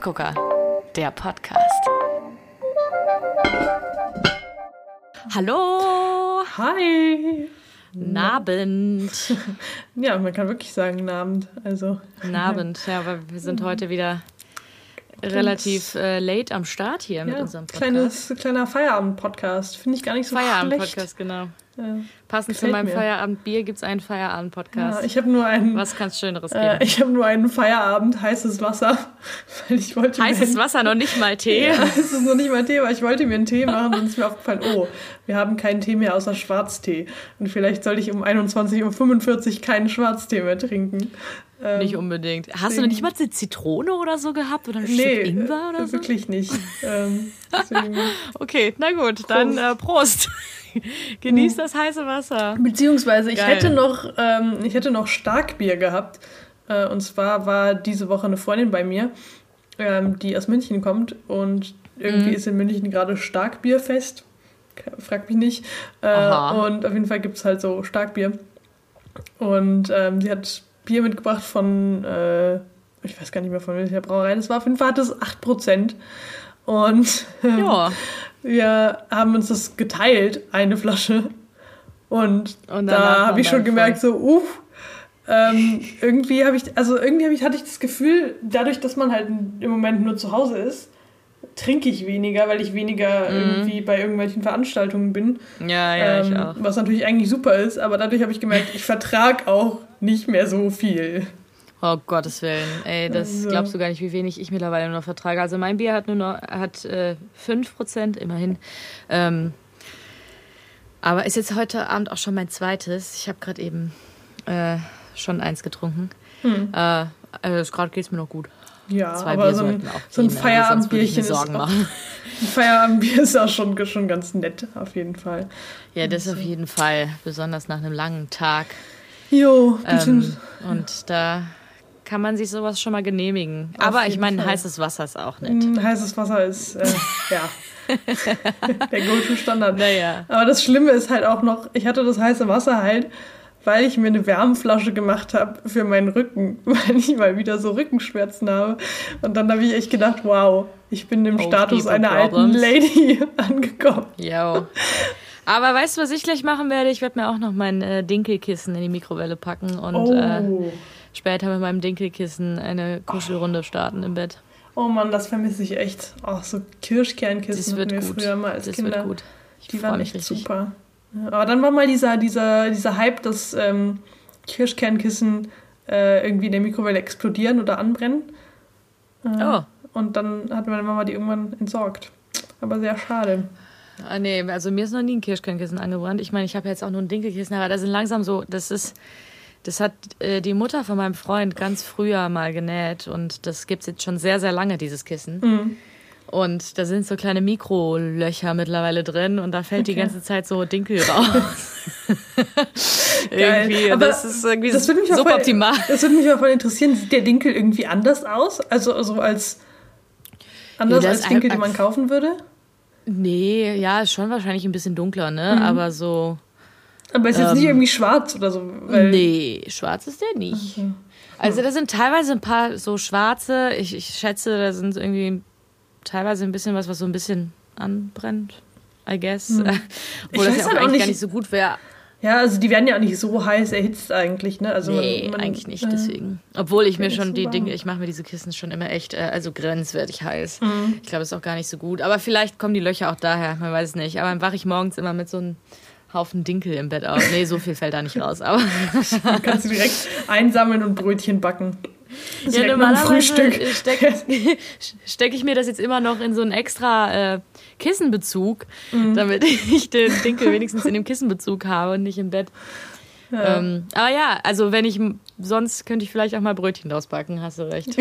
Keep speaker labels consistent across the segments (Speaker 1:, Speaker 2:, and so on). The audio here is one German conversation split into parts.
Speaker 1: Kaffeegucker, der Podcast. Hallo!
Speaker 2: Hi!
Speaker 1: Nabend.
Speaker 2: Ja, man kann wirklich sagen Nabend. Also.
Speaker 1: Nabend, ja, aber wir sind heute wieder relativ äh, late am Start hier mit
Speaker 2: Ja,
Speaker 1: unserem Podcast.
Speaker 2: kleines, kleiner Feierabend-Podcast. Finde ich gar nicht so schlecht.
Speaker 1: Feierabend-Podcast, genau.
Speaker 2: Ja.
Speaker 1: Passend zu
Speaker 2: Gefällt
Speaker 1: meinem
Speaker 2: mir.
Speaker 1: Feierabendbier gibt es einen Feierabend-Podcast.
Speaker 2: Ja, ich habe nur einen.
Speaker 1: Was kann es Schöneres geben?
Speaker 2: Äh, ich habe nur einen Feierabend heißes Wasser, weil ich wollte
Speaker 1: Heißes Wasser, noch nicht mal Tee.
Speaker 2: Ja, es ist noch nicht mein Thema. Ich wollte mir einen Tee machen und es ist mir aufgefallen, oh, wir haben keinen Tee mehr außer Schwarztee. Und vielleicht sollte ich um 21.45 Uhr keinen Schwarztee mehr trinken. Ähm,
Speaker 1: Nicht unbedingt. Hast du
Speaker 2: deswegen-
Speaker 1: noch nicht mal eine Zitrone oder so gehabt? Oder ein
Speaker 2: Nee,
Speaker 1: Stück Ingwer oder
Speaker 2: äh,
Speaker 1: so?
Speaker 2: wirklich nicht. ähm.
Speaker 1: Okay, na gut, dann äh, Prost. Genieß das heiße Wasser.
Speaker 2: Beziehungsweise ich
Speaker 1: Geil.
Speaker 2: hätte noch, ähm, ich hätte noch Starkbier gehabt. Äh, und zwar war diese Woche eine Freundin bei mir, ähm, die aus München kommt und irgendwie
Speaker 1: Mhm.
Speaker 2: ist in München gerade Starkbierfest. Frag mich nicht. Äh, und auf jeden Fall gibt es halt so Starkbier. Und ähm, sie hat Bier mitgebracht von, äh, ich weiß gar nicht mehr von welcher Brauerei das war. Auf jeden Fall hat es 8%. Und ähm,
Speaker 1: Ja.
Speaker 2: Wir haben uns das geteilt, eine Flasche. Und,
Speaker 1: Und
Speaker 2: da habe ich schon gemerkt, so, uff, ähm, irgendwie habe ich, also irgendwie habe ich, hatte ich das Gefühl, dadurch, dass man halt im Moment nur zu Hause ist, trinke ich weniger, weil ich weniger irgendwie bei irgendwelchen Veranstaltungen bin.
Speaker 1: Ja, ja, ich
Speaker 2: ähm,
Speaker 1: auch.
Speaker 2: Was natürlich eigentlich super ist, aber dadurch habe ich gemerkt, ich vertrag auch nicht mehr so viel.
Speaker 1: Oh Gottes Willen. Ey, das
Speaker 2: Also-
Speaker 1: glaubst du gar nicht, wie wenig ich mittlerweile nur noch vertrage. Also mein Bier hat nur noch hat, äh, 5%, immerhin. Ähm, aber ist jetzt heute Abend auch schon mein zweites. Ich habe gerade eben äh, schon eins getrunken.
Speaker 2: Hm.
Speaker 1: Äh, also gerade geht es mir noch gut.
Speaker 2: Ja,
Speaker 1: Zwei
Speaker 2: aber
Speaker 1: Bier
Speaker 2: so ein, so ein
Speaker 1: also
Speaker 2: Feierabendbierchen ist auch,
Speaker 1: machen.
Speaker 2: ein Feierabendbier ist auch schon, schon ganz nett, auf jeden Fall.
Speaker 1: Ja, das auf jeden Fall. Besonders nach einem langen Tag.
Speaker 2: Jo, bitte.
Speaker 1: Ähm, und da kann man sich sowas schon mal genehmigen.
Speaker 2: Auf
Speaker 1: Aber ich meine, heißes Wasser ist auch nett.
Speaker 2: Mm, heißes Wasser ist, äh, ja, der Go-To-Standard.
Speaker 1: Naja.
Speaker 2: Aber das Schlimme ist halt auch noch, ich hatte das heiße Wasser halt, weil ich mir eine Wärmflasche gemacht habe für meinen Rücken, weil ich mal wieder so Rückenschmerzen habe. Und dann habe ich echt gedacht, wow, ich bin im
Speaker 1: Oh,
Speaker 2: Status einer alten
Speaker 1: problems.
Speaker 2: Lady angekommen.
Speaker 1: Jo. Aber weißt du, was ich gleich machen werde? Ich werde mir auch noch mein äh, Dinkelkissen in die Mikrowelle packen und
Speaker 2: Oh,
Speaker 1: äh, später mit meinem Dinkelkissen eine Kuschelrunde starten im Bett.
Speaker 2: oh Mann, das vermisse ich echt. Oh, so Kirschkernkissen
Speaker 1: Das wird
Speaker 2: hatten wir
Speaker 1: gut.
Speaker 2: früher mal als
Speaker 1: Das
Speaker 2: Kinder.
Speaker 1: wird gut. Ich
Speaker 2: Die waren echt
Speaker 1: richtig.
Speaker 2: super. Ja, aber dann war mal dieser, dieser, dieser Hype, dass ähm, Kirschkernkissen äh, irgendwie in der Mikrowelle explodieren oder anbrennen. Äh,
Speaker 1: Oh.
Speaker 2: Und dann hat meine Mama die irgendwann entsorgt. Aber sehr schade.
Speaker 1: Ah, nee, also mir ist noch nie ein Kirschkernkissen angebrannt. Ich meine, ich habe jetzt auch nur ein Dinkelkissen, aber da sind langsam so, das ist, das hat äh, die Mutter von meinem Freund ganz früher mal genäht und das gibt's jetzt schon sehr, sehr lange, dieses Kissen.
Speaker 2: Mhm.
Speaker 1: Und da sind so kleine Mikrolöcher mittlerweile drin und da fällt die
Speaker 2: Okay.
Speaker 1: ganze Zeit so Dinkel raus. Irgendwie,
Speaker 2: Aber
Speaker 1: das ist irgendwie
Speaker 2: Das würde mich, auch voll-
Speaker 1: suboptimal.
Speaker 2: das würde mich mal voll interessieren. Sieht der Dinkel irgendwie anders aus? Also so als anders
Speaker 1: Ja,
Speaker 2: als Dinkel, die man kaufen würde?
Speaker 1: Nee, ja, ist schon wahrscheinlich ein bisschen dunkler, ne?
Speaker 2: Mhm.
Speaker 1: Aber so.
Speaker 2: Aber ist jetzt nicht irgendwie schwarz oder so.
Speaker 1: Ähm, nee, schwarz ist der nicht. Also da sind teilweise ein paar so schwarze, ich, ich schätze, da sind irgendwie teilweise ein bisschen was, was so ein bisschen anbrennt, I guess. Obwohl
Speaker 2: Ich
Speaker 1: das ja auch
Speaker 2: halt auch
Speaker 1: eigentlich
Speaker 2: nicht-
Speaker 1: gar nicht so gut wäre.
Speaker 2: Ja, also die werden ja auch nicht so heiß erhitzt eigentlich, ne? Also
Speaker 1: Nee,
Speaker 2: man, man,
Speaker 1: eigentlich nicht,
Speaker 2: äh,
Speaker 1: deswegen. Obwohl ich mir schon die
Speaker 2: warm.
Speaker 1: Dinge, ich mache mir diese Kissen schon immer echt, äh, also grenzwertig heiß.
Speaker 2: Mhm.
Speaker 1: Ich glaube, ist auch gar nicht so gut. Aber vielleicht kommen die Löcher auch daher, man weiß es nicht. Aber dann wache ich morgens immer mit so einem Haufen Dinkel im Bett auf. Nee, so viel fällt da nicht raus. Aber
Speaker 2: Kannst du direkt einsammeln und Brötchen backen.
Speaker 1: Ja, normalerweise
Speaker 2: Frühstück.
Speaker 1: stecke steck ich mir das jetzt immer noch in so einen extra äh, Kissenbezug,
Speaker 2: Mhm.
Speaker 1: damit ich den Dinkel wenigstens in dem Kissenbezug habe und nicht im Bett.
Speaker 2: Ja.
Speaker 1: Ähm, aber ja, also wenn ich sonst könnte ich vielleicht auch mal Brötchen draus backen, hast du recht.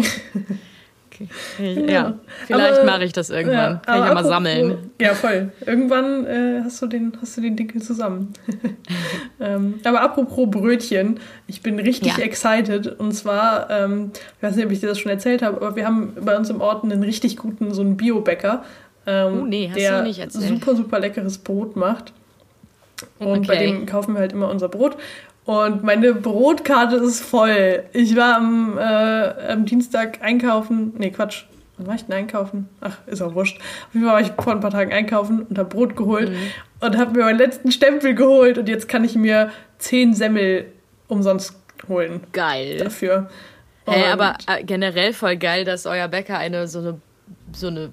Speaker 1: Okay. Ja,
Speaker 2: Ja.
Speaker 1: vielleicht mache ich das irgendwann. Kann ich
Speaker 2: aber
Speaker 1: ja mal sammeln.
Speaker 2: Ja, voll. Irgendwann äh, hast, du den, hast du den Dinkel zusammen. ähm, aber apropos Brötchen, ich bin richtig
Speaker 1: Ja.
Speaker 2: excited. Und zwar, ähm, ich weiß nicht, ob ich dir das schon erzählt habe, aber wir haben bei uns im Ort einen richtig guten, so einen Biobäcker, ähm,
Speaker 1: Oh, nee, hast du
Speaker 2: der
Speaker 1: noch nicht erzählt.
Speaker 2: super, super leckeres Brot macht. Und bei
Speaker 1: Okay.
Speaker 2: dem kaufen wir halt immer unser Brot. Und meine Brotkarte ist voll. Ich war am, äh, am Dienstag einkaufen. Nee, Quatsch. wann war ich denn einkaufen? Ach, ist auch wurscht. Auf jeden Fall war ich vor ein paar Tagen einkaufen und habe Brot geholt mhm. und habe mir meinen letzten Stempel geholt und jetzt kann ich mir zehn Semmel umsonst holen.
Speaker 1: Geil.
Speaker 2: Dafür.
Speaker 1: Hey, aber äh, generell voll geil, dass euer Bäcker eine so eine so eine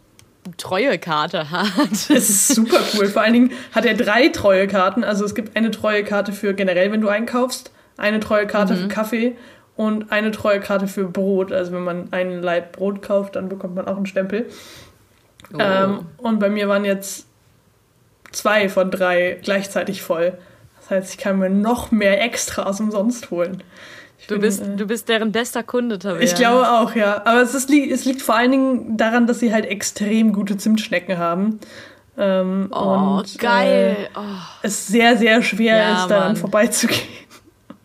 Speaker 1: Treuekarte hat.
Speaker 2: Das ist super cool. Vor allen Dingen hat er drei Treuekarten. Also es gibt eine Treuekarte für generell, wenn du einkaufst, eine Treuekarte mhm. für Kaffee und eine Treuekarte für Brot. Also wenn man einen Leib Brot kauft, dann bekommt man auch einen Stempel. Oh. Ähm, und bei mir waren jetzt zwei von drei gleichzeitig voll. Das heißt, ich kann mir noch mehr Extras umsonst holen.
Speaker 1: Du, bin, bist, äh, du bist deren bester Kunde,
Speaker 2: Tabea. Ich glaube auch, ja. Aber es, ist, es liegt vor allen Dingen daran, dass sie halt extrem gute Zimtschnecken haben. Ähm,
Speaker 1: oh, und, geil.
Speaker 2: Äh, oh. es sehr, sehr schwer ja, ist, daran Mann. vorbeizugehen.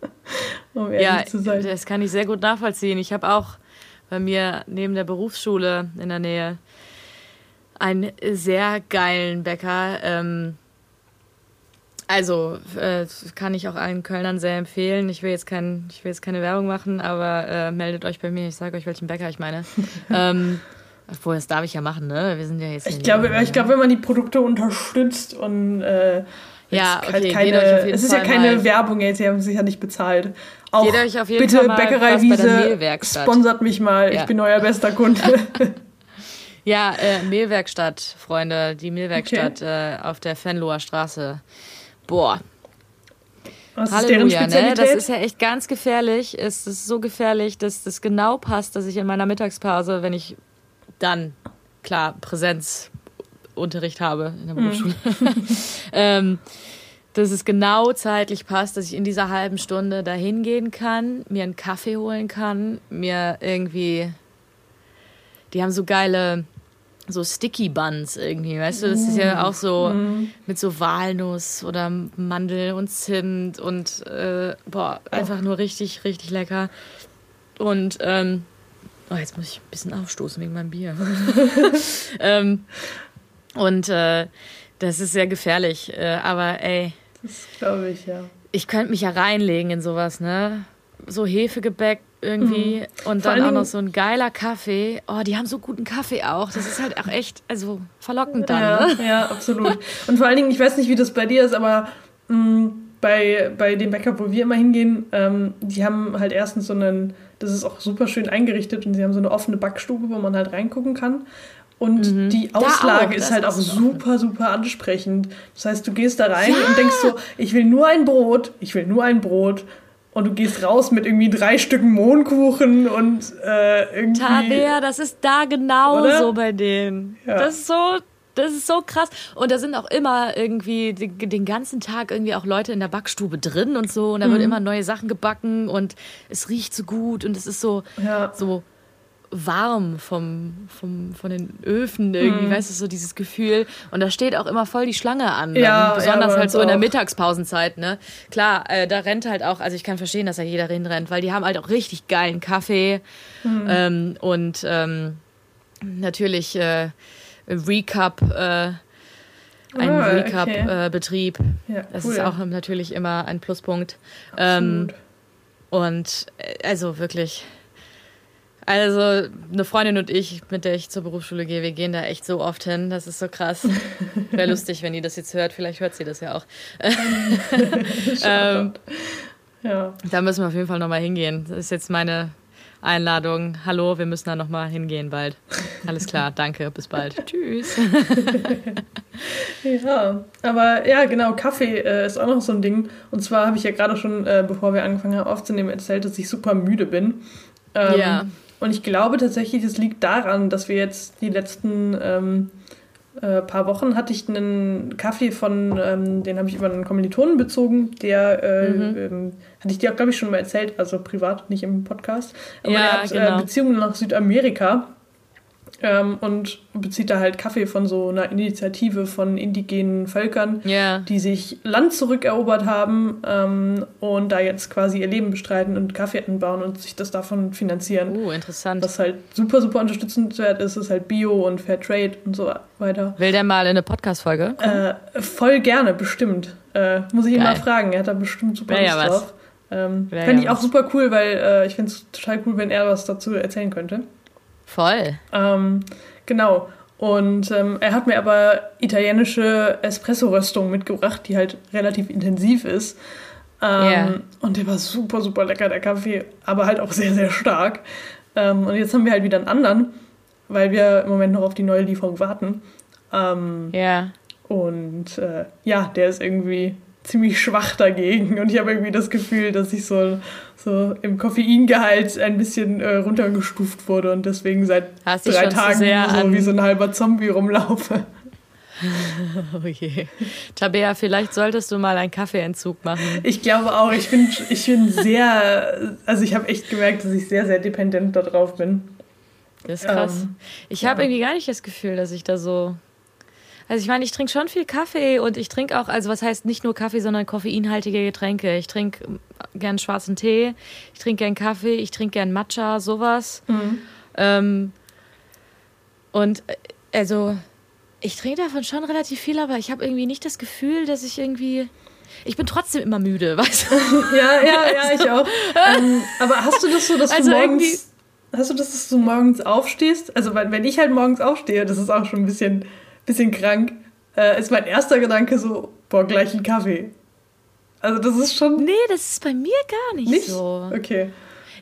Speaker 1: um ja, zu sein. das kann ich sehr gut nachvollziehen. Ich habe auch bei mir neben der Berufsschule in der Nähe einen sehr geilen Bäcker. Ähm, also äh, kann ich auch allen Kölnern sehr empfehlen. Ich will jetzt, kein, ich will jetzt keine Werbung machen, aber äh, meldet euch bei mir. Ich sage euch, welchen Bäcker ich meine. ähm, obwohl, das darf ich ja machen, ne? Wir sind ja jetzt.
Speaker 2: Ich glaube, ich glaube, wenn man die Produkte unterstützt und äh,
Speaker 1: ja,
Speaker 2: okay, halt keine, es ist Fall ja keine mal. Werbung jetzt, sie haben sich ja nicht bezahlt. Auch
Speaker 1: geht euch auf jeden
Speaker 2: bitte
Speaker 1: Fall mal
Speaker 2: Bäckerei Wiese, sponsert mich mal, ja. ich bin euer bester Kunde.
Speaker 1: ja, äh, Mehlwerkstatt, Freunde, die Mehlwerkstatt okay. äh, auf der Fenloher Straße. Boah. Was Halleluja, ne? Das ist ja echt ganz gefährlich. Es ist so gefährlich, dass das genau passt, dass ich in meiner Mittagspause, wenn ich dann, klar, Präsenzunterricht habe in der hm. Berufsschule, mhm. ähm, dass es genau zeitlich passt, dass ich in dieser halben Stunde da hingehen kann, mir einen Kaffee holen kann, mir irgendwie. Die haben so geile so Sticky Buns irgendwie, weißt du? Das ist ja auch so mm. mit so Walnuss oder Mandel und Zimt und äh, boah, einfach nur richtig, richtig lecker. Und ähm, oh, jetzt muss ich ein bisschen aufstoßen wegen meinem Bier. ähm, und äh, das ist sehr gefährlich, äh, aber ey.
Speaker 2: Das glaube ich, ja.
Speaker 1: Ich könnte mich ja reinlegen in sowas, ne? So Hefegebäck irgendwie mhm. und dann auch noch so ein geiler Kaffee. Oh, die haben so guten Kaffee auch. Das ist halt auch echt, also verlockend dann.
Speaker 2: Ja,
Speaker 1: ne?
Speaker 2: ja absolut. Und vor allen Dingen, ich weiß nicht, wie das bei dir ist, aber mh, mm, bei, bei dem Bäcker, wo wir immer hingehen, ähm, die haben halt erstens so einen, das ist auch super schön eingerichtet und sie haben so eine offene Backstube, wo man halt reingucken kann. Und mhm. die Auslage ist halt auch super, super ansprechend. Das heißt, du gehst da rein ja. und denkst so, ich will nur ein Brot, ich will nur ein Brot und du gehst raus mit irgendwie drei Stücken Mohnkuchen und äh, irgendwie.
Speaker 1: Tabea, das ist da genauso bei denen. Ja. Das ist so, das ist so krass. Und da sind auch immer irgendwie den, den, ganzen Tag irgendwie auch Leute in der Backstube drin und so. Und da mhm. wird immer neue Sachen gebacken und es riecht so gut und es ist so, ja. so warm vom, vom, von den Öfen irgendwie, mhm. weißt du, so dieses Gefühl. Und da steht auch immer voll die Schlange an. Ja, besonders ja, halt so auch. in der Mittagspausenzeit, ne? Klar, äh, da rennt halt auch, also ich kann verstehen, dass da jeder hinrennt, weil die haben halt auch richtig geilen Kaffee mhm. ähm, und ähm, natürlich äh, Recap, äh, ein oh, Recap-Betrieb. Okay. Äh, ja, das ist auch natürlich immer ein Pluspunkt. Ähm, und äh, also wirklich also eine Freundin und ich, mit der ich zur Berufsschule gehe, wir gehen da echt so oft hin. Das ist so krass. Wäre lustig, wenn die das jetzt hört. Vielleicht hört sie das ja auch. ähm, ja. Da müssen wir auf jeden Fall nochmal hingehen. Das ist jetzt meine Einladung. Hallo, wir müssen da nochmal hingehen bald. Alles klar, danke, bis bald. Tschüss.
Speaker 2: ja, aber ja, genau, Kaffee äh, ist auch noch so ein Ding. Und zwar habe ich ja gerade schon, äh, bevor wir angefangen haben aufzunehmen, erzählt, dass ich super müde bin. Ähm, ja. Und ich glaube tatsächlich, es liegt daran, dass wir jetzt die letzten ähm, äh, paar Wochen hatte ich einen Kaffee von, ähm, den habe ich über einen Kommilitonen bezogen, der äh, mhm. ähm, hatte ich dir auch, glaube ich, schon mal erzählt, also privat, nicht im Podcast. Aber ja, der hat äh, genau. äh, Beziehungen nach Südamerika ähm, und bezieht da halt Kaffee von so einer Initiative von indigenen Völkern, yeah. die sich Land zurückerobert haben ähm, und da jetzt quasi ihr Leben bestreiten und Kaffee anbauen und sich das davon finanzieren.
Speaker 1: Uh, interessant.
Speaker 2: Was halt super, super unterstützenswert ist, ist halt Bio und Fair Trade und so weiter.
Speaker 1: Will der mal in eine Podcast-Folge?
Speaker 2: Äh, voll gerne, bestimmt. Äh, muss ich Geil. ihn mal fragen. Er hat da bestimmt super Lust ja drauf. Ähm, Fände ich auch super cool, weil äh, ich finde es total cool, wenn er was dazu erzählen könnte.
Speaker 1: Voll.
Speaker 2: Ähm, genau. Und ähm, er hat mir aber italienische Espresso-Röstung mitgebracht, die halt relativ intensiv ist. Ähm, yeah. Und der war super, super lecker, der Kaffee, aber halt auch sehr, sehr stark. Ähm, und jetzt haben wir halt wieder einen anderen, weil wir im Moment noch auf die neue Lieferung warten. Ähm, ja. Yeah. Und äh, ja, der ist irgendwie ziemlich schwach dagegen. Und ich habe irgendwie das Gefühl, dass ich so, so im Koffeingehalt ein bisschen äh, runtergestuft wurde und deswegen seit Hast drei Tagen so wie so ein halber Zombie rumlaufe.
Speaker 1: oh je. Tabea, vielleicht solltest du mal einen Kaffeeentzug machen.
Speaker 2: Ich glaube auch. Ich bin, ich bin sehr, also ich habe echt gemerkt, dass ich sehr, sehr dependent darauf bin.
Speaker 1: Das ist krass. Ähm, ich habe ja. irgendwie gar nicht das Gefühl, dass ich da so. Also ich meine, ich trinke schon viel Kaffee und ich trinke auch, also was heißt nicht nur Kaffee, sondern koffeinhaltige Getränke. Ich trinke gern schwarzen Tee, ich trinke gern Kaffee, ich trinke gern Matcha, sowas. Mhm. Ähm, und äh, also ich trinke davon schon relativ viel, aber ich habe irgendwie nicht das Gefühl, dass ich irgendwie. Ich bin trotzdem immer müde, weißt du?
Speaker 2: ja, ja, ja, ich auch. ähm, aber hast du das so, dass also du morgens. Hast du das, dass du morgens aufstehst? Also, wenn ich halt morgens aufstehe, das ist auch schon ein bisschen, bisschen krank, äh, ist mein erster Gedanke so, boah, gleich ein Kaffee. Also, das ist schon.
Speaker 1: Nee, das ist bei mir gar nicht, nicht? so.
Speaker 2: Okay.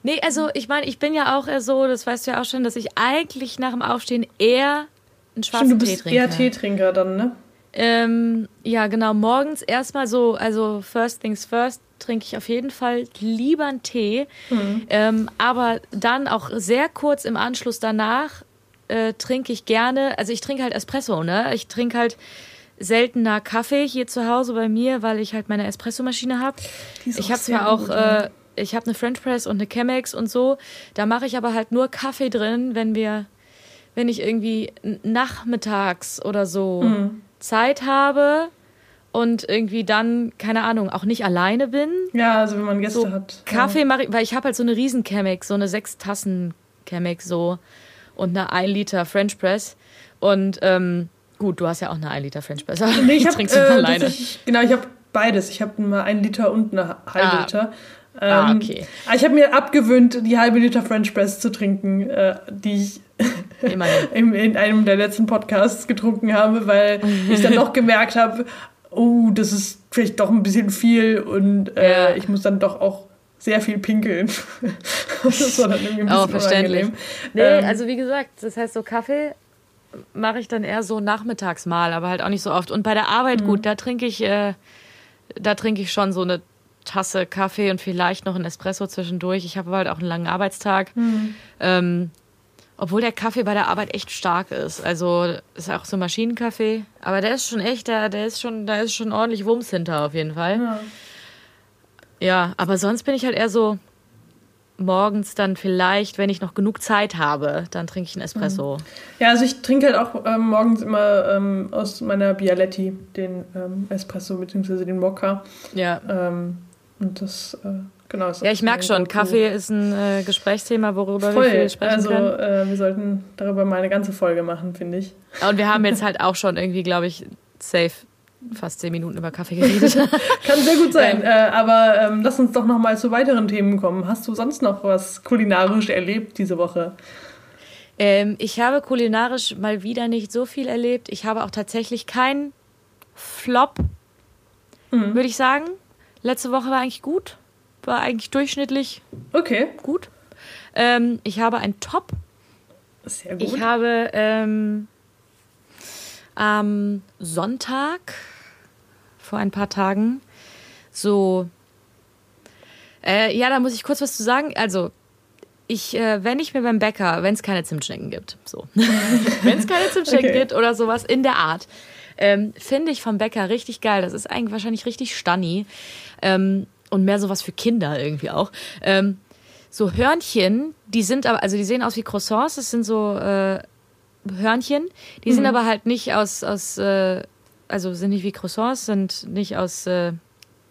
Speaker 1: Nee, also ich meine, ich bin ja auch eher so, das weißt du ja auch schon, dass ich eigentlich nach dem Aufstehen eher einen schwarzen Stimmt, du bist Teetrinker.
Speaker 2: eher Teetrinker dann, ne?
Speaker 1: Ähm, ja, genau. Morgens erstmal so, also first things first, trinke ich auf jeden Fall lieber einen Tee. Mhm. Ähm, aber dann auch sehr kurz im Anschluss danach äh, trinke ich gerne, also ich trinke halt Espresso, ne? Ich trinke halt seltener Kaffee hier zu Hause bei mir, weil ich halt meine Espressomaschine habe. Ich habe zwar auch, äh, ich habe eine French Press und eine Chemex und so. Da mache ich aber halt nur Kaffee drin, wenn wir wenn ich irgendwie nachmittags oder so mhm. Zeit habe und irgendwie dann, keine Ahnung, auch nicht alleine bin.
Speaker 2: Ja, also wenn man Gäste so hat.
Speaker 1: Kaffee
Speaker 2: ja.
Speaker 1: mache ich, weil ich habe halt so eine riesen Chemex, so eine sechs Tassen Chemex so und eine 1 Liter French Press und ähm, gut, du hast ja auch eine 1 Liter French Press.
Speaker 2: Nee, ich, trinke äh, alleine. Ich, genau, ich habe beides. Ich habe mal 1 Liter und eine halbe ah. Liter. Ah, ähm, ah, okay. Ich habe mir abgewöhnt, die halbe Liter French Press zu trinken, äh, die ich in, in einem der letzten Podcasts getrunken habe, weil ich dann doch gemerkt habe, oh, das ist vielleicht doch ein bisschen viel und äh, ja. ich muss dann doch auch sehr viel pinkeln.
Speaker 1: das war dann irgendwie ein bisschen oh, verständlich. Nee, ähm, also wie gesagt, das heißt so Kaffee mache ich dann eher so nachmittags mal, aber halt auch nicht so oft. Und bei der Arbeit, mhm. gut, da trinke ich, äh, da trinke ich schon so eine Tasse Kaffee und vielleicht noch ein Espresso zwischendurch. Ich habe halt auch einen langen Arbeitstag. Mhm. Ähm, obwohl der Kaffee bei der Arbeit echt stark ist. Also ist auch so Maschinenkaffee. Aber der ist schon echt, der, der ist schon, da ist schon ordentlich Wumms hinter auf jeden Fall. Ja. Ja, aber sonst bin ich halt eher so morgens dann vielleicht, wenn ich noch genug Zeit habe, dann trinke ich einen Espresso.
Speaker 2: Ja, also ich trinke halt auch ähm, morgens immer ähm, aus meiner Bialetti den ähm, Espresso bzw. den Mokka. Ja. Ähm, und das äh, Genau.
Speaker 1: Ja, ich merke schon, Kaffee ist ein äh, Gesprächsthema, worüber Voll. wir viel sprechen
Speaker 2: also,
Speaker 1: können.
Speaker 2: Also äh, wir sollten darüber mal eine ganze Folge machen, finde ich.
Speaker 1: Und wir haben jetzt halt auch schon irgendwie, glaube ich, safe fast zehn Minuten über Kaffee geredet.
Speaker 2: Kann sehr gut sein. Ähm, äh, aber ähm, lass uns doch noch mal zu weiteren Themen kommen. Hast du sonst noch was kulinarisch erlebt diese Woche?
Speaker 1: Ähm, ich habe kulinarisch mal wieder nicht so viel erlebt. Ich habe auch tatsächlich keinen Flop, mhm. würde ich sagen. Letzte Woche war eigentlich gut war eigentlich durchschnittlich.
Speaker 2: Okay.
Speaker 1: Gut. Ähm, ich habe ein Top.
Speaker 2: Sehr gut.
Speaker 1: Ich habe ähm, am Sonntag vor ein paar Tagen so. Äh, ja, da muss ich kurz was zu sagen. Also, ich, äh, wenn ich mir beim Bäcker, wenn es keine Zimtschnecken gibt, so, wenn es keine Zimtschnecken okay. gibt oder sowas in der Art, ähm, finde ich vom Bäcker richtig geil. Das ist eigentlich wahrscheinlich richtig stunny. Ähm, und mehr sowas für Kinder irgendwie auch. Ähm, so Hörnchen, die sind aber, also die sehen aus wie Croissants, das sind so äh, Hörnchen, die mhm. sind aber halt nicht aus, aus äh, also sind nicht wie Croissants, sind nicht aus äh,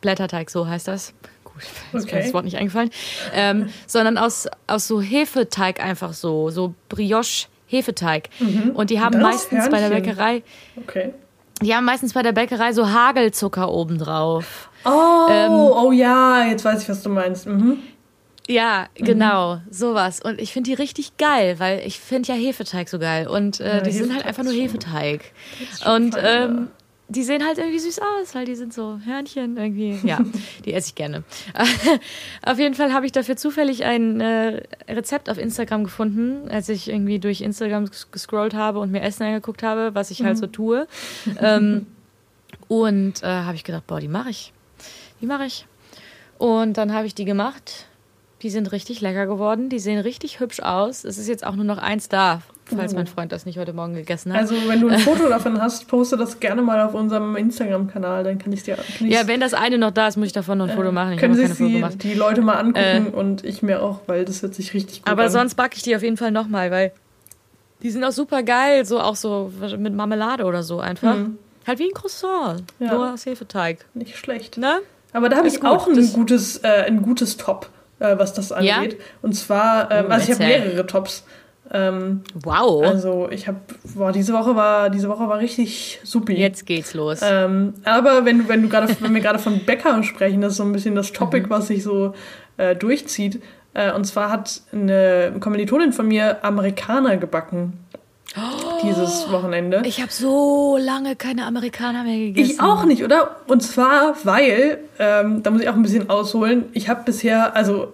Speaker 1: Blätterteig, so heißt das. Gut, ist okay. mir das Wort nicht eingefallen. Ähm, sondern aus, aus so Hefeteig einfach so, so Brioche-Hefeteig. Mhm. Und die haben das meistens Hörnchen. bei der Bäckerei.
Speaker 2: Okay.
Speaker 1: Die haben meistens bei der Bäckerei so Hagelzucker obendrauf.
Speaker 2: Oh, ähm, oh ja, jetzt weiß ich, was du meinst. Mhm.
Speaker 1: Ja, genau, sowas. Und ich finde die richtig geil, weil ich finde ja Hefeteig so geil. Und äh,
Speaker 2: Ja,
Speaker 1: die sind halt einfach nur Hefeteig. Und ähm, die sehen halt irgendwie süß aus, weil die sind so Hörnchen irgendwie. Ja, die esse ich gerne. auf jeden Fall habe ich dafür zufällig ein äh, Rezept auf Instagram gefunden, als ich irgendwie durch Instagram ges- gescrollt habe und mir Essen angeguckt habe, was ich halt so tue. ähm, und äh, habe ich gedacht, boah, die mache ich. Die mache ich. Und dann habe ich die gemacht. Die sind richtig lecker geworden. Die sehen richtig hübsch aus. Es ist jetzt auch nur noch eins da, falls mein Freund das nicht heute Morgen gegessen hat.
Speaker 2: Also, wenn du ein Foto davon hast, poste das gerne mal auf unserem Instagram-Kanal, dann kann ich dir. Kann
Speaker 1: ja, wenn das eine noch da ist, muss ich davon noch ein Foto machen. Ich
Speaker 2: können sich die, Leute mal angucken und ich mir auch, weil das hört sich richtig gut
Speaker 1: Aber
Speaker 2: an.
Speaker 1: sonst backe ich die auf jeden Fall nochmal, weil die sind auch super geil. So auch so mit Marmelade oder so einfach. Halt wie ein Croissant.
Speaker 2: Mhm. Ja.
Speaker 1: Nur aus Hefeteig.
Speaker 2: Nicht schlecht.
Speaker 1: Ne?
Speaker 2: Aber da habe ich
Speaker 1: gut.
Speaker 2: auch ein
Speaker 1: Das-
Speaker 2: gutes, äh, ein gutes Top, äh, was das angeht. Und zwar, ähm,
Speaker 1: Oh,
Speaker 2: also ich habe mehrere Tops. Ähm,
Speaker 1: Wow.
Speaker 2: Also ich habe, boah, diese Woche war, diese Woche war richtig supi.
Speaker 1: Jetzt geht's los.
Speaker 2: Ähm, aber wenn, wenn du gerade, wenn wir gerade von Bäcker sprechen, das ist so ein bisschen das Topic,
Speaker 1: Mhm.
Speaker 2: was sich so äh, durchzieht. Äh, und zwar hat eine Kommilitonin von mir Amerikaner gebacken. Dieses Wochenende.
Speaker 1: Ich habe so lange keine Amerikaner mehr gegessen.
Speaker 2: Ich auch nicht, oder? Und zwar, weil, ähm, da muss ich auch ein bisschen ausholen, ich habe bisher, also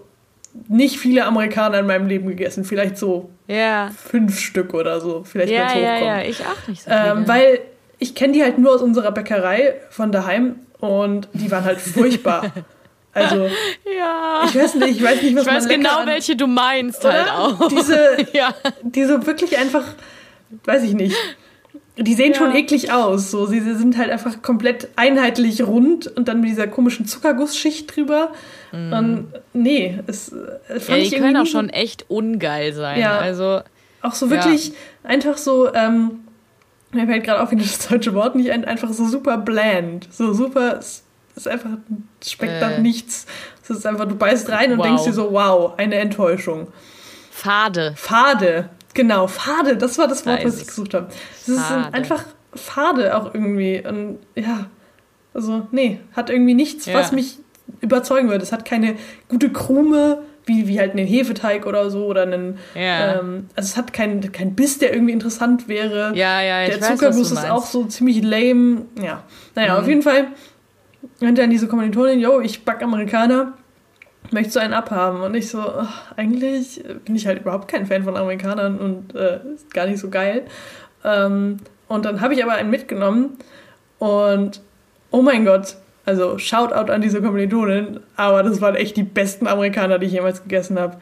Speaker 2: nicht viele Amerikaner in meinem Leben gegessen. Vielleicht so
Speaker 1: Ja.
Speaker 2: fünf Stück oder so. Vielleicht
Speaker 1: Ja,
Speaker 2: wenn's
Speaker 1: ja,
Speaker 2: hochkommt.
Speaker 1: ja. Ich auch nicht so viele.
Speaker 2: Ähm, weil ich kenne die halt nur aus unserer Bäckerei von daheim und die waren halt furchtbar. Also,
Speaker 1: ja.
Speaker 2: ich weiß nicht, ich weiß nicht, was
Speaker 1: Ich weiß
Speaker 2: man
Speaker 1: genau, welche du meinst
Speaker 2: oder?
Speaker 1: halt auch.
Speaker 2: Diese,
Speaker 1: ja.
Speaker 2: die so wirklich einfach, weiß ich nicht. Die sehen
Speaker 1: Ja.
Speaker 2: schon eklig aus. So, sie sie sind halt einfach komplett einheitlich rund und dann mit dieser komischen Zuckergussschicht drüber. Und nee, es äh, fand
Speaker 1: Mm. ja,
Speaker 2: ich
Speaker 1: die können auch schon echt ungeil sein.
Speaker 2: Ja.
Speaker 1: Also,
Speaker 2: Auch so wirklich einfach so, ähm, mir fällt gerade auf, wie das deutsche Wort nicht ein, einfach so super bland. So super, es ist einfach, schmeckt nach
Speaker 1: Äh.
Speaker 2: nichts. Es ist einfach, du beißt rein und
Speaker 1: Wow.
Speaker 2: denkst dir so, wow, eine Enttäuschung.
Speaker 1: fade.
Speaker 2: Fade, genau, fade, das war das Wort,
Speaker 1: Da
Speaker 2: was ich
Speaker 1: es.
Speaker 2: gesucht habe. Es ist einfach fade auch irgendwie. Und ja, also nee, hat irgendwie nichts,
Speaker 1: Ja.
Speaker 2: was mich überzeugen würde. Es hat keine gute Krume, wie, wie halt einen Hefeteig oder so oder einen,
Speaker 1: Ja.
Speaker 2: ähm, also es hat keinen kein Biss, der irgendwie interessant wäre.
Speaker 1: ja, ja, ich
Speaker 2: der Zuckerguss ist auch so ziemlich lame. Ja, naja,
Speaker 1: Mhm.
Speaker 2: auf jeden Fall meinte dann diese Kommilitonin, yo, ich back Amerikaner, möchtest du einen abhaben? Und ich so, ach, eigentlich bin ich halt überhaupt kein Fan von Amerikanern und äh, ist gar nicht so geil. Ähm, und dann habe ich aber einen mitgenommen und oh mein Gott, also Shoutout an diese Kommilitonin, aber das waren echt die besten Amerikaner, die ich jemals gegessen habe.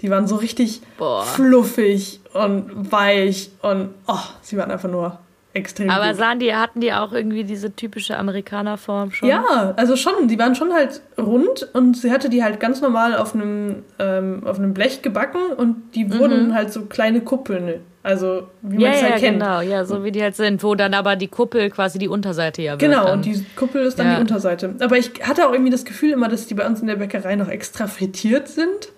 Speaker 2: Die waren so richtig
Speaker 1: Boah.
Speaker 2: fluffig und weich und oh, sie waren einfach nur extrem
Speaker 1: Aber
Speaker 2: gut.
Speaker 1: sahen die, hatten die auch irgendwie diese typische Amerikanerform schon?
Speaker 2: Ja, also schon, die waren schon halt rund und sie hatte die halt ganz normal auf einem, ähm, auf einem Blech gebacken und die wurden halt so kleine Kuppeln, also wie man
Speaker 1: Ja,
Speaker 2: es
Speaker 1: ja,
Speaker 2: halt kennt.
Speaker 1: genau, ja, so wie die halt sind, wo dann aber die Kuppel quasi die Unterseite ja wird.
Speaker 2: Genau,
Speaker 1: dann.
Speaker 2: und die Kuppel ist dann
Speaker 1: Ja.
Speaker 2: die Unterseite. Aber ich hatte auch irgendwie das Gefühl immer, dass die bei uns in der Bäckerei noch extra frittiert sind.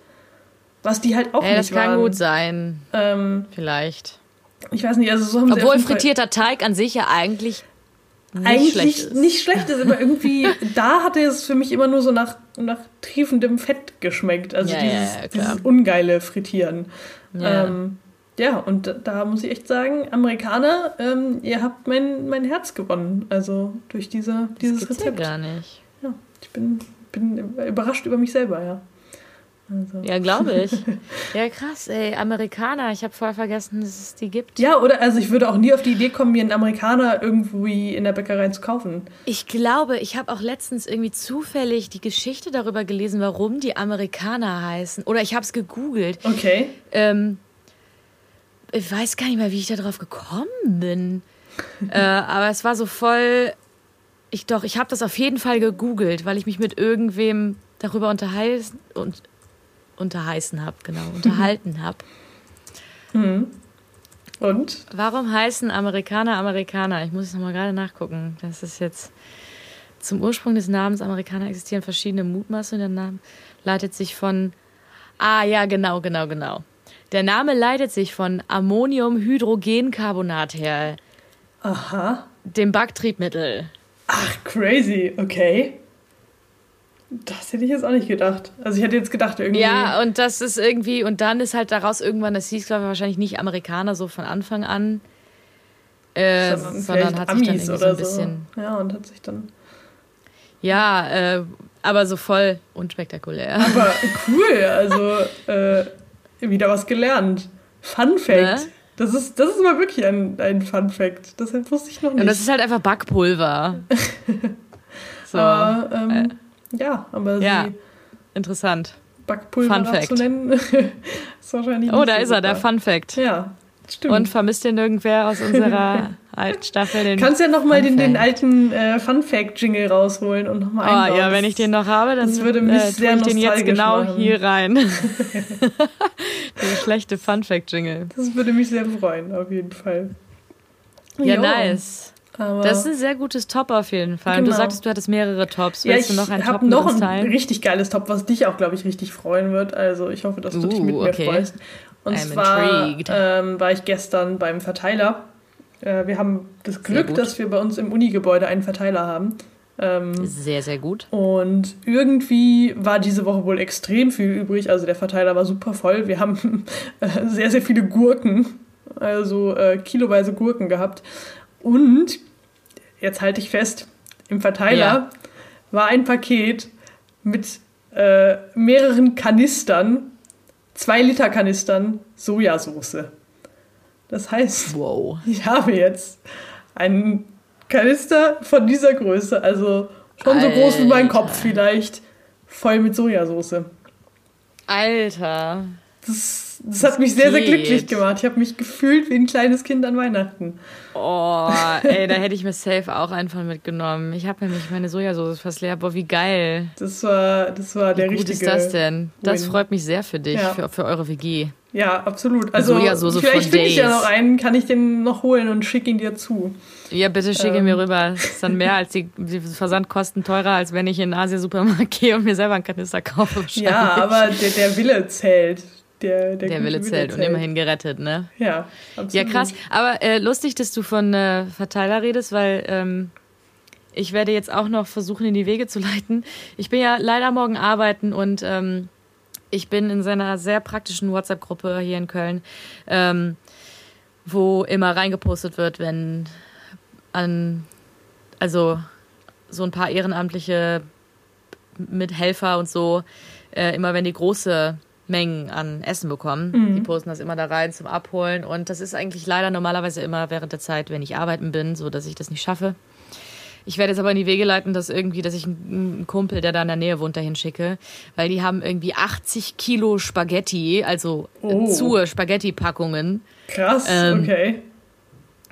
Speaker 2: Was die halt auch
Speaker 1: Ey,
Speaker 2: nicht
Speaker 1: das kann
Speaker 2: waren.
Speaker 1: gut sein,
Speaker 2: Ähm,
Speaker 1: vielleicht.
Speaker 2: Ich weiß nicht, also so haben
Speaker 1: Obwohl frittierter Teig an sich ja eigentlich nicht
Speaker 2: eigentlich
Speaker 1: schlecht ist.
Speaker 2: nicht schlecht ist, aber irgendwie da hatte es für mich immer nur so nach, nach triefendem Fett geschmeckt. Also
Speaker 1: Ja,
Speaker 2: dieses,
Speaker 1: ja,
Speaker 2: dieses ungeile Frittieren.
Speaker 1: Ja.
Speaker 2: Ähm, ja, und da, muss ich echt sagen, Amerikaner, ähm, ihr habt mein, mein Herz gewonnen. Also durch diese, dieses
Speaker 1: das gibt's ja
Speaker 2: Rezept.
Speaker 1: gar nicht.
Speaker 2: Ja, ich bin, bin überrascht über mich selber, ja. Also.
Speaker 1: Ja, glaube ich. ja, krass, ey, Amerikaner. Ich habe voll vergessen, dass es die gibt.
Speaker 2: Ja, oder also ich würde auch nie auf die Idee kommen, mir einen Amerikaner irgendwie in der Bäckerei zu kaufen.
Speaker 1: Ich glaube, ich habe auch letztens irgendwie zufällig die Geschichte darüber gelesen, warum die Amerikaner heißen. Oder ich habe es gegoogelt.
Speaker 2: Okay.
Speaker 1: Ähm, ich weiß gar nicht mehr, wie ich da drauf gekommen bin. äh, aber es war so voll. Ich doch, ich habe das auf jeden Fall gegoogelt, weil ich mich mit irgendwem darüber unterhalten und unterheißen habe, genau, unterhalten habe.
Speaker 2: Und?
Speaker 1: Warum heißen Amerikaner Amerikaner? Ich muss es nochmal gerade nachgucken. Das ist jetzt zum Ursprung des Namens Amerikaner existieren verschiedene Mutmaßungen. Der Name leitet sich von. Ah, ja, genau, genau, genau. Der Name leitet sich von Ammoniumhydrogencarbonat her,
Speaker 2: Aha.
Speaker 1: dem Backtriebmittel.
Speaker 2: Ach, crazy. Okay. Das hätte ich jetzt auch nicht gedacht. Also ich hätte jetzt gedacht, irgendwie.
Speaker 1: Ja, und das ist irgendwie, und dann ist halt daraus irgendwann, das hieß, glaube ich, wahrscheinlich nicht Amerikaner so von Anfang an. Äh, sondern, sondern hat
Speaker 2: Amis sich dann irgendwie so ein bisschen. So. Ja, und hat sich dann.
Speaker 1: Ja, äh, aber so voll unspektakulär.
Speaker 2: Aber cool, also äh, wieder was gelernt. Fun Fact. Ne? Das ist, das ist mal wirklich ein, ein Fun Fact. Das wusste ich noch nicht.
Speaker 1: Und das ist halt einfach Backpulver.
Speaker 2: so. Aber, ähm, äh. Ja, aber
Speaker 1: ja, sie interessant.
Speaker 2: Backpulver Fun Fact. zu nennen, ist
Speaker 1: wahrscheinlich Oh, da so ist er, der Fun Fact.
Speaker 2: Ja, stimmt.
Speaker 1: Und vermisst ihr irgendwer aus unserer alten Staffel?
Speaker 2: Den Kannst ja nochmal den, den alten äh, Fun Fact Jingle rausholen und nochmal
Speaker 1: einbauen. Oh ja, wenn ich den noch habe, dann das würde mich äh, sehr ich den jetzt genau machen. hier rein. der schlechte Fun Fact Jingle.
Speaker 2: Das würde mich sehr freuen, auf jeden Fall.
Speaker 1: Ja, jo. nice. Aber das ist ein sehr gutes Top auf jeden Fall. Genau. Du sagtest, du hattest mehrere Tops. Willst
Speaker 2: ja,
Speaker 1: du noch
Speaker 2: ein Top noch ein teilen? richtig geiles Top, was dich auch, glaube ich, richtig freuen wird. Also ich hoffe, dass du uh, dich mit uh, okay. mir freust. Und I'm zwar ähm, war ich gestern beim Verteiler. Äh, wir haben das Glück, dass wir bei uns im Unigebäude einen Verteiler haben.
Speaker 1: Ähm, sehr, sehr gut.
Speaker 2: Und irgendwie war diese Woche wohl extrem viel übrig. Also der Verteiler war super voll. Wir haben äh, sehr, sehr viele Gurken, also äh, kiloweise Gurken gehabt. Und jetzt halte ich fest, im Verteiler ja. war ein Paket mit äh, mehreren Kanistern, zwei Liter Kanistern Sojasauce. Das heißt, wow. ich habe jetzt einen Kanister von dieser Größe, also schon Alter. so groß wie mein Kopf vielleicht, voll mit Sojasauce.
Speaker 1: Alter.
Speaker 2: Das das hat mich sehr, sehr glücklich gemacht. Ich habe mich gefühlt wie ein kleines Kind an Weihnachten.
Speaker 1: Oh, ey, da hätte ich mir safe auch einfach mitgenommen. Ich habe nämlich meine Sojasauce fast leer. Boah, wie geil.
Speaker 2: Das war, das war der
Speaker 1: wie
Speaker 2: richtige.
Speaker 1: Wie gut ist das denn? Das Win. freut mich sehr für dich, ja. für, für eure WG.
Speaker 2: Ja, absolut. Also Sojasauce vielleicht finde ich ja noch einen, kann ich den noch holen und schicke ihn dir zu.
Speaker 1: Ja, bitte schicke ähm. mir rüber. Das ist dann mehr als die, die, Versandkosten teurer, als wenn ich in den Asia-Supermarkt gehe und mir selber einen Kanister kaufe.
Speaker 2: Ja, aber der, der Wille zählt. Der,
Speaker 1: der, der Wille zählt und immerhin gerettet, ne?
Speaker 2: Ja, absolut.
Speaker 1: Ja, krass. Aber äh, lustig, dass du von äh, Verteiler redest, weil ähm, ich werde jetzt auch noch versuchen, in die Wege zu leiten. Ich bin ja leider morgen arbeiten und ähm, ich bin in seiner sehr praktischen WhatsApp-Gruppe hier in Köln, ähm, wo immer reingepostet wird, wenn an, also so ein paar Ehrenamtliche mit Helfer und so, äh, immer wenn die große Mengen an Essen bekommen. Mhm. Die posten das immer da rein zum Abholen. Und das ist eigentlich leider normalerweise immer während der Zeit, wenn ich arbeiten bin, so dass ich das nicht schaffe. Ich werde jetzt aber in die Wege leiten, dass irgendwie, dass ich einen Kumpel, der da in der Nähe wohnt, dahin schicke, weil die haben irgendwie 80 Kilo Spaghetti, also oh. zu Spaghetti-Packungen.
Speaker 2: Krass, ähm, okay.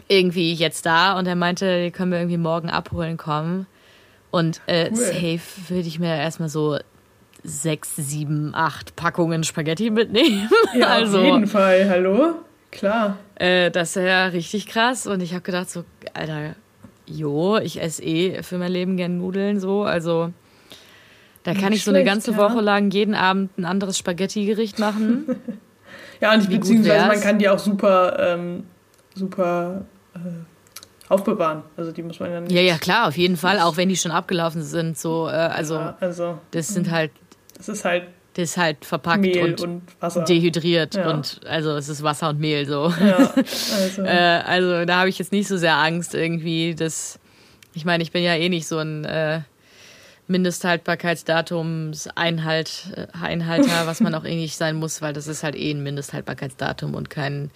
Speaker 1: Irgendwie jetzt da und er meinte, die können wir irgendwie morgen abholen kommen. Und äh, cool. safe würde ich mir erstmal so sechs, sieben, acht Packungen Spaghetti mitnehmen.
Speaker 2: Ja, also, auf jeden Fall, hallo? Klar.
Speaker 1: Äh, das ist ja richtig krass. Und ich habe gedacht, so, Alter, jo, ich esse eh für mein Leben gern Nudeln so. Also da kann Nicht ich so schlecht, eine ganze ja. Woche lang jeden Abend ein anderes Spaghetti-Gericht machen.
Speaker 2: ja, und beziehungsweise man kann die auch super, ähm, super äh, aufbewahren. Also die muss man ja nicht.
Speaker 1: Ja, ja, klar, auf jeden Fall, auch wenn die schon abgelaufen sind. So, äh, also, ja, also das sind halt
Speaker 2: das ist halt.
Speaker 1: Das ist halt verpackt
Speaker 2: Mehl
Speaker 1: und,
Speaker 2: und Wasser.
Speaker 1: dehydriert ja. und also es ist Wasser und Mehl so. Ja, also. äh, also da habe ich jetzt nicht so sehr Angst irgendwie, dass ich meine, ich bin ja eh nicht so ein äh, Mindesthaltbarkeitsdatumseinhalt äh, Einhalter, was man auch eh nicht sein muss, weil das ist halt eh ein Mindesthaltbarkeitsdatum und kein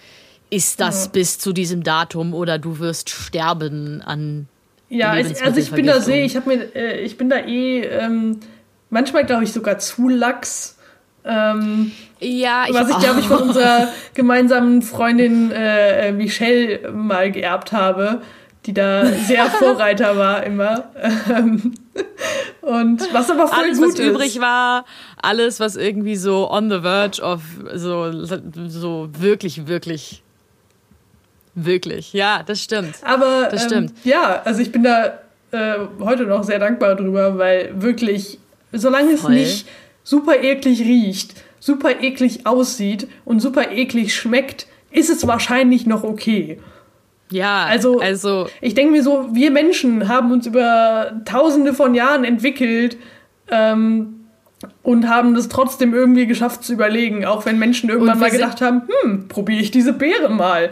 Speaker 1: ist das ja. bis zu diesem Datum oder du wirst sterben an
Speaker 2: ja, ich, also ich bin da sehe, ich habe mir, äh, ich bin da eh ähm, manchmal glaube ich sogar zu lax. Ähm,
Speaker 1: ja,
Speaker 2: ich was ich glaube ich von unserer gemeinsamen Freundin äh, äh, Michelle mal geerbt habe, die da sehr Vorreiter war immer. Ähm, und was aber voll
Speaker 1: alles,
Speaker 2: gut
Speaker 1: was ist. übrig war, alles was irgendwie so on the verge of so so wirklich wirklich wirklich. Ja, das stimmt.
Speaker 2: Aber
Speaker 1: das stimmt.
Speaker 2: Ähm, ja, also ich bin da äh, heute noch sehr dankbar drüber, weil wirklich Solange Voll. es nicht super eklig riecht, super eklig aussieht und super eklig schmeckt, ist es wahrscheinlich noch okay.
Speaker 1: Ja, also, also
Speaker 2: ich denke mir so, wir Menschen haben uns über tausende von Jahren entwickelt, Ähm, und haben das trotzdem irgendwie geschafft zu überlegen, auch wenn Menschen irgendwann mal gedacht haben, hm, probiere ich diese Beere mal.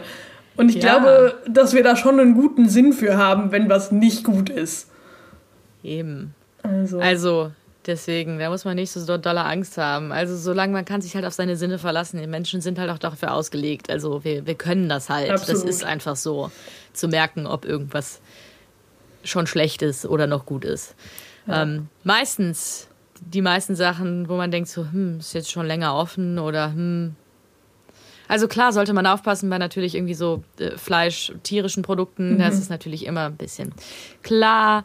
Speaker 2: Und ich ja. glaube, dass wir da schon einen guten Sinn für haben, wenn was nicht gut ist.
Speaker 1: Eben. Also, also deswegen, da muss man nicht so dolle Angst haben. Also solange man kann sich halt auf seine Sinne verlassen. Die Menschen sind halt auch dafür ausgelegt. Also wir, wir können das halt. Absolut. Das ist einfach so, zu merken, ob irgendwas schon schlecht ist oder noch gut ist. Ja. Ähm, meistens die meisten Sachen, wo man denkt so, hm, ist jetzt schon länger offen oder hm, also klar sollte man aufpassen bei natürlich irgendwie so äh, Fleisch, tierischen Produkten. Mhm. Das ist natürlich immer ein bisschen klar.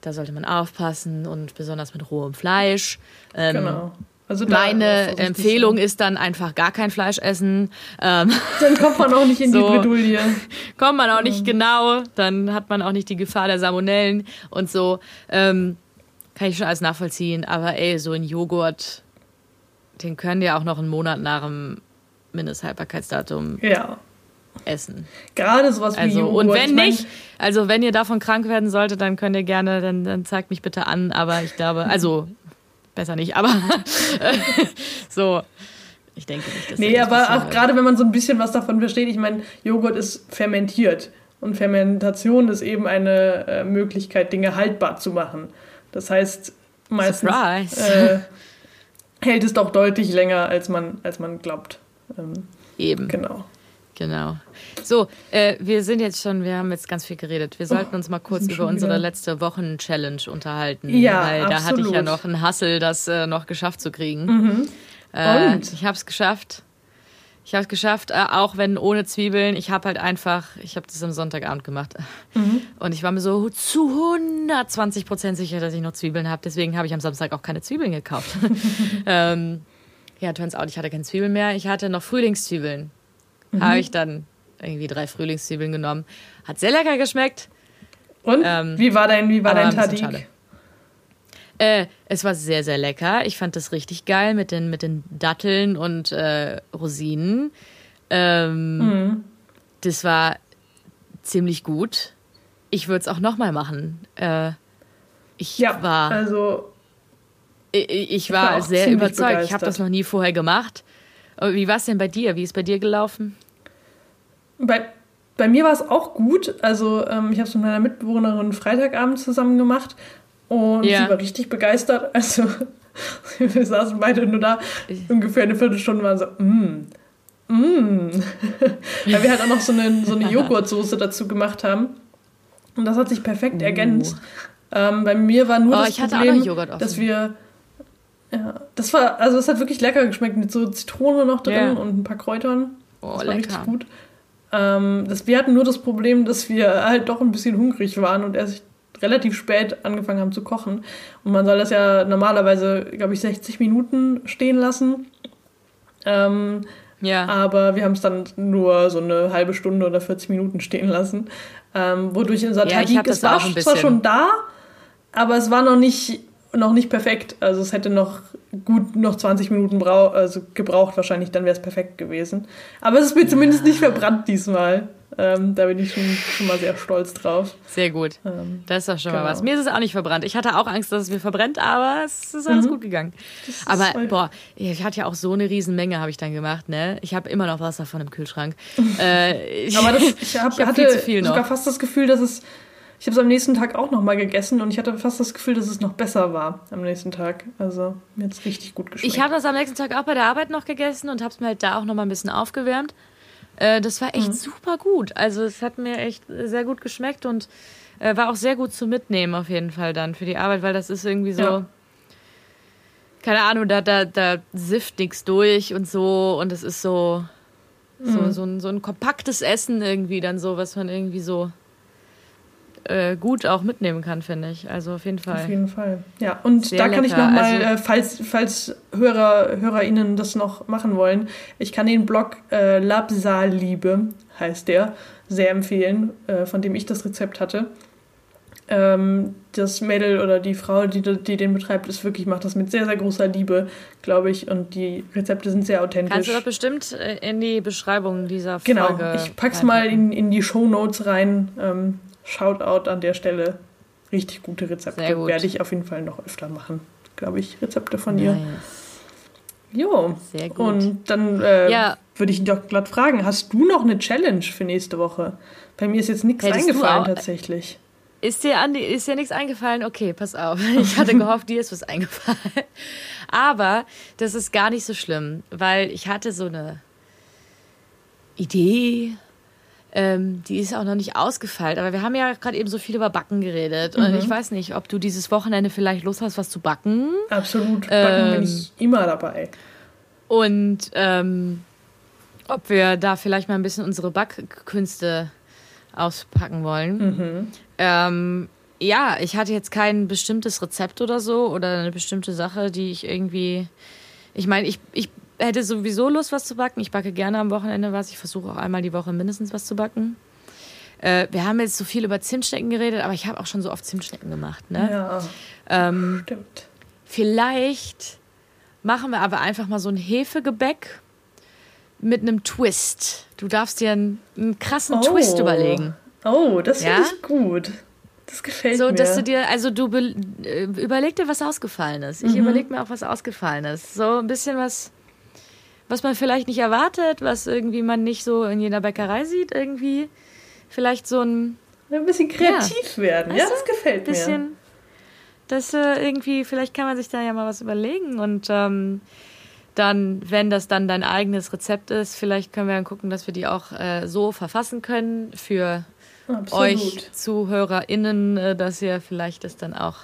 Speaker 1: Da sollte man aufpassen und besonders mit rohem Fleisch. Ähm, genau. Also meine Empfehlung ist dann einfach gar kein Fleisch essen.
Speaker 2: Ähm, dann kommt man auch nicht in so, die Bredouille.
Speaker 1: Kommt man auch nicht genau. Dann hat man auch nicht die Gefahr der Salmonellen und so. Ähm, kann ich schon alles nachvollziehen. Aber ey, so ein Joghurt, den können ja auch noch einen Monat nach dem Mindesthaltbarkeitsdatum ja. Essen.
Speaker 2: Gerade sowas wie
Speaker 1: also, Joghurt. Und wenn nicht, also wenn ihr davon krank werden solltet, dann könnt ihr gerne, dann, dann zeigt mich bitte an. Aber ich glaube, also besser nicht, aber so. Ich denke nicht,
Speaker 2: dass Nee, aber auch gerade wenn man so ein bisschen was davon versteht, ich meine, Joghurt ist fermentiert. Und Fermentation ist eben eine äh, Möglichkeit, Dinge haltbar zu machen. Das heißt, meistens äh, hält es doch deutlich länger, als man, als man glaubt.
Speaker 1: Ähm, Eben. Genau. Genau. So, äh, wir sind jetzt schon, wir haben jetzt ganz viel geredet. Wir sollten uns mal kurz über unsere wieder. letzte Wochen-Challenge unterhalten. Ja, weil absolut. da hatte ich ja noch einen Hassel, das äh, noch geschafft zu kriegen. Mhm. Äh, Und? Ich habe es geschafft. Ich habe es geschafft, äh, auch wenn ohne Zwiebeln. Ich habe halt einfach, ich habe das am Sonntagabend gemacht. Mhm. Und ich war mir so zu 120 Prozent sicher, dass ich noch Zwiebeln habe. Deswegen habe ich am Samstag auch keine Zwiebeln gekauft. ähm, ja, turns out, ich hatte keine Zwiebeln mehr. Ich hatte noch Frühlingszwiebeln. Mhm. Habe ich dann irgendwie drei Frühlingszwiebeln genommen. Hat sehr lecker geschmeckt.
Speaker 2: Und? Ähm, wie war dein, wie war dein Tadik?
Speaker 1: Äh, es war sehr, sehr lecker. Ich fand das richtig geil mit den, mit den Datteln und äh, Rosinen. Ähm, mhm. Das war ziemlich gut. Ich würde es auch nochmal machen. Äh, ich ja, war. Also ich war, war sehr überzeugt. Begeistert. Ich habe das noch nie vorher gemacht. Wie war es denn bei dir? Wie ist bei dir gelaufen?
Speaker 2: Bei, bei mir war es auch gut. Also ähm, ich habe es mit meiner Mitbewohnerin Freitagabend zusammen gemacht und ja. sie war richtig begeistert. Also wir saßen beide nur da, ungefähr eine Viertelstunde waren so, mm, mm. Weil wir halt auch noch so eine, so eine Joghurtsoße dazu gemacht haben. Und das hat sich perfekt uh. ergänzt. Ähm, bei mir war nur oh, das Problem, dass wir ja, das war, also es hat wirklich lecker geschmeckt mit so Zitrone noch drin yeah. und ein paar Kräutern. Oh, das war lecker. richtig gut. Ähm, das, wir hatten nur das Problem, dass wir halt doch ein bisschen hungrig waren und erst relativ spät angefangen haben zu kochen. Und man soll das ja normalerweise, glaube ich, 60 Minuten stehen lassen. Ähm, ja. Aber wir haben es dann nur so eine halbe Stunde oder 40 Minuten stehen lassen. Ähm, wodurch unser ja, Tagik, es war zwar schon da, aber es war noch nicht noch nicht perfekt. Also es hätte noch gut noch 20 Minuten brau also gebraucht wahrscheinlich, dann wäre es perfekt gewesen. Aber es ist mir ja. zumindest nicht verbrannt diesmal. Ähm, da bin ich schon, schon, mal sehr stolz drauf.
Speaker 1: Sehr gut. Ähm, das ist doch schon genau. mal was. Mir ist es auch nicht verbrannt. Ich hatte auch Angst, dass es mir verbrennt, aber es ist alles mhm. gut gegangen. Aber boah, ich hatte ja auch so eine Riesenmenge, habe ich dann gemacht. Ne? Ich habe immer noch was davon im Kühlschrank. äh,
Speaker 2: aber das, ich, hab, ich hab hatte sogar fast das Gefühl, dass es ich habe es am nächsten Tag auch nochmal gegessen und ich hatte fast das Gefühl, dass es noch besser war am nächsten Tag. Also mir hat es richtig gut geschmeckt.
Speaker 1: Ich habe das am nächsten Tag auch bei der Arbeit noch gegessen und habe es mir halt da auch nochmal ein bisschen aufgewärmt. Äh, das war echt mhm. super gut. Also es hat mir echt sehr gut geschmeckt und äh, war auch sehr gut zu mitnehmen auf jeden Fall dann für die Arbeit, weil das ist irgendwie so... Ja. Keine Ahnung, da, da, da sifft nichts durch und so und es ist so, so, mhm. so, ein, so ein kompaktes Essen irgendwie dann so, was man irgendwie so äh, gut auch mitnehmen kann, finde ich. Also auf jeden Fall.
Speaker 2: Auf jeden Fall. Ja, und Sehr da kann lecker. ich nochmal, also, äh, falls, falls Hörer, HörerInnen das noch machen wollen, ich kann den Blog äh, Labsaliebe, heißt der, sehr empfehlen, äh, von dem ich das Rezept hatte. Ähm, das Mädel oder die Frau, die, die den betreibt, ist wirklich, macht das mit sehr, sehr großer Liebe, glaube ich. Und die Rezepte sind sehr authentisch.
Speaker 1: Kannst du das bestimmt äh, in die Beschreibung dieser genau. Folge
Speaker 2: Genau, ich pack's mal in, in die Show Notes rein. Ähm, Shoutout an der Stelle. Richtig gute Rezepte. Gut. Werde ich auf jeden Fall noch öfter machen. glaube ich, Rezepte von ihr.
Speaker 1: Nice.
Speaker 2: Jo.
Speaker 1: Sehr gut.
Speaker 2: Und dann äh,
Speaker 1: Ja.
Speaker 2: würde ich doch glatt fragen, hast du noch eine Challenge für nächste Woche? Bei mir ist jetzt nichts
Speaker 1: Hättest
Speaker 2: eingefallen tatsächlich.
Speaker 1: Ist dir, Andi, ist dir nichts eingefallen? Okay, pass auf. Ich hatte gehofft, dir ist was eingefallen. Aber das ist gar nicht so schlimm, weil ich hatte so eine Idee, ähm, die ist auch noch nicht ausgefeilt. Aber wir haben ja gerade eben so viel über Backen geredet. Und ich weiß nicht, ob du dieses Wochenende vielleicht Lust hast, was zu backen.
Speaker 2: Absolut. Backen bin
Speaker 1: Ähm,
Speaker 2: ich immer dabei.
Speaker 1: Und ähm, ob wir da vielleicht mal ein bisschen unsere Backkünste auspacken wollen.
Speaker 2: Mhm.
Speaker 1: Ähm, ja, ich hatte jetzt kein bestimmtes Rezept oder so oder eine bestimmte Sache, die ich irgendwie. Ich meine, ich, ich hätte sowieso Lust, was zu backen. Ich backe gerne am Wochenende was. Ich versuche auch einmal die Woche mindestens was zu backen. Äh, wir haben jetzt so viel über Zimtschnecken geredet, aber ich habe auch schon so oft Zimtschnecken gemacht. Ne?
Speaker 2: Ja,
Speaker 1: Ähm,
Speaker 2: stimmt.
Speaker 1: Vielleicht machen wir aber einfach mal so ein Hefegebäck mit einem Twist. Du darfst dir einen, einen krassen Twist überlegen.
Speaker 2: Oh, das
Speaker 1: Ja?
Speaker 2: finde ich gut. Das gefällt
Speaker 1: So,
Speaker 2: mir.
Speaker 1: dass du dir, also du äh, überleg dir, was ausgefallen ist. Ich überleg mir auch, was ausgefallen ist. So ein bisschen was, was man vielleicht nicht erwartet, was irgendwie man nicht so in jeder Bäckerei sieht, irgendwie. Vielleicht so ein
Speaker 2: ein bisschen kreativ werden. Ja,
Speaker 1: Weißt du,
Speaker 2: das gefällt mir.
Speaker 1: bisschen, das äh, irgendwie, vielleicht kann man sich da ja mal was überlegen und ähm, dann, wenn das dann dein eigenes Rezept ist, vielleicht können wir dann gucken, dass wir die auch äh, so verfassen können für
Speaker 2: Absolut.
Speaker 1: euch ZuhörerInnen, äh, dass ihr vielleicht das dann auch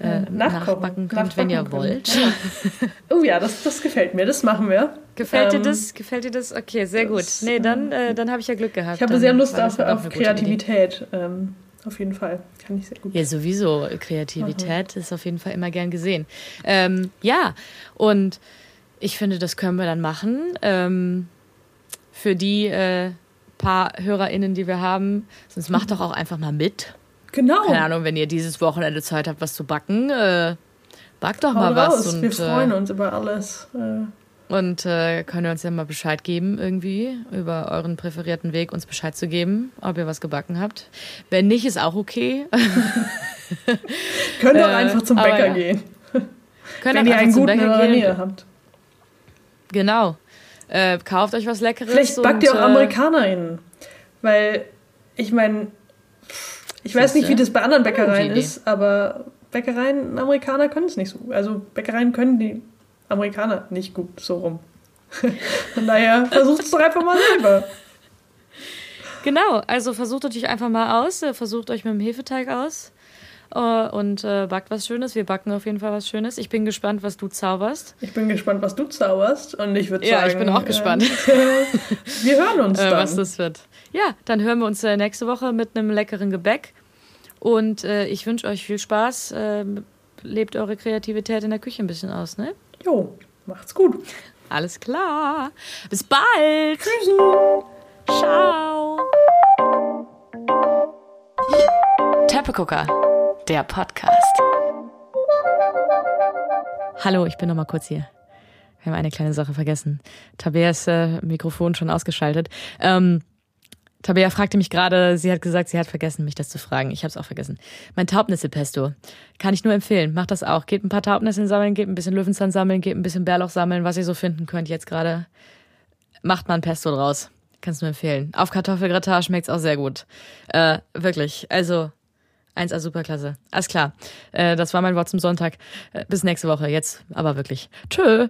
Speaker 1: äh,
Speaker 2: Nachkochen.
Speaker 1: nachbacken könnt, wenn ihr wollt.
Speaker 2: können. Oh ja, das, das gefällt mir. Das machen wir.
Speaker 1: Gefällt
Speaker 2: Ähm,
Speaker 1: dir das? Gefällt dir das? Okay, sehr gut.
Speaker 2: das,
Speaker 1: Nee, dann, äh, dann habe ich ja Glück gehabt.
Speaker 2: Ich habe
Speaker 1: dann
Speaker 2: sehr Lust auf,
Speaker 1: ja
Speaker 2: auf. Kreativität. Ähm, auf jeden Fall. Kann ich sehr gut.
Speaker 1: Ja, sowieso. Kreativität ist auf jeden Fall immer gern gesehen. Ähm, ja, und ich finde, das können wir dann machen. Ähm, für die äh, paar HörerInnen, die wir haben, sonst macht doch auch einfach mal mit.
Speaker 2: Genau.
Speaker 1: Keine Ahnung, wenn ihr dieses Wochenende Zeit habt, was zu backen, äh, backt doch mal was.
Speaker 2: raus.
Speaker 1: Und,
Speaker 2: wir freuen
Speaker 1: äh,
Speaker 2: uns über alles. Äh,
Speaker 1: und äh, könnt ihr uns ja mal Bescheid geben, irgendwie, über euren präferierten Weg, uns Bescheid zu geben, ob ihr was gebacken habt. Wenn nicht, ist auch okay.
Speaker 2: könnt doch
Speaker 1: äh,
Speaker 2: einfach zum Bäcker
Speaker 1: ja.
Speaker 2: gehen.
Speaker 1: Könnt
Speaker 2: Wenn
Speaker 1: auch
Speaker 2: ihr einen guten in
Speaker 1: Bäcker gehen.
Speaker 2: Nähe habt.
Speaker 1: Genau. Äh, kauft euch was Leckeres.
Speaker 2: Vielleicht backt
Speaker 1: und,
Speaker 2: ihr auch
Speaker 1: äh,
Speaker 2: AmerikanerInnen. Weil, ich meine, ich weiß nicht, wie das bei anderen Bäckereien ist, aber Bäckereien, Amerikaner können es nicht so. Also Bäckereien können die Amerikaner nicht gut so rum. Von daher versucht es doch einfach mal selber.
Speaker 1: Genau, also versucht euch einfach mal aus, äh, versucht euch mit dem Hefeteig aus äh, und äh, backt was Schönes. Wir backen auf jeden Fall was Schönes. Ich bin gespannt, was du zauberst.
Speaker 2: Ich bin gespannt, was du zauberst und ich würde
Speaker 1: Ja,
Speaker 2: sagen...
Speaker 1: ich bin auch gespannt.
Speaker 2: Äh, wir hören uns dann.
Speaker 1: was das wird. Ja, dann hören wir uns nächste Woche mit einem leckeren Gebäck. Und äh, ich wünsche euch viel Spaß. Äh, lebt eure Kreativität in der Küche ein bisschen aus, ne?
Speaker 2: Jo, macht's gut.
Speaker 1: Alles klar. Bis bald. Ciao. Teppegucker, der Podcast. Hallo, ich bin noch mal kurz hier. Wir haben eine kleine Sache vergessen. Tabeas äh, Mikrofon schon ausgeschaltet. Ähm, Tabea fragte mich gerade, sie hat gesagt, sie hat vergessen, mich das zu fragen. Ich habe es auch vergessen. Mein Taubnisselpesto. Kann ich nur empfehlen. Macht das auch. Geht ein paar Taubnisseln sammeln, geht ein bisschen Löwenzahn sammeln, geht ein bisschen Bärlauch sammeln, was ihr so finden könnt jetzt gerade. Macht mal ein Pesto draus. Kannst nur empfehlen. Auf Kartoffelgratin schmeckt's auch sehr gut. Äh, wirklich. Also, 1A superklasse. Alles klar. Äh, das war mein Wort zum Sonntag. Äh, bis nächste Woche. Jetzt aber wirklich. Tschö.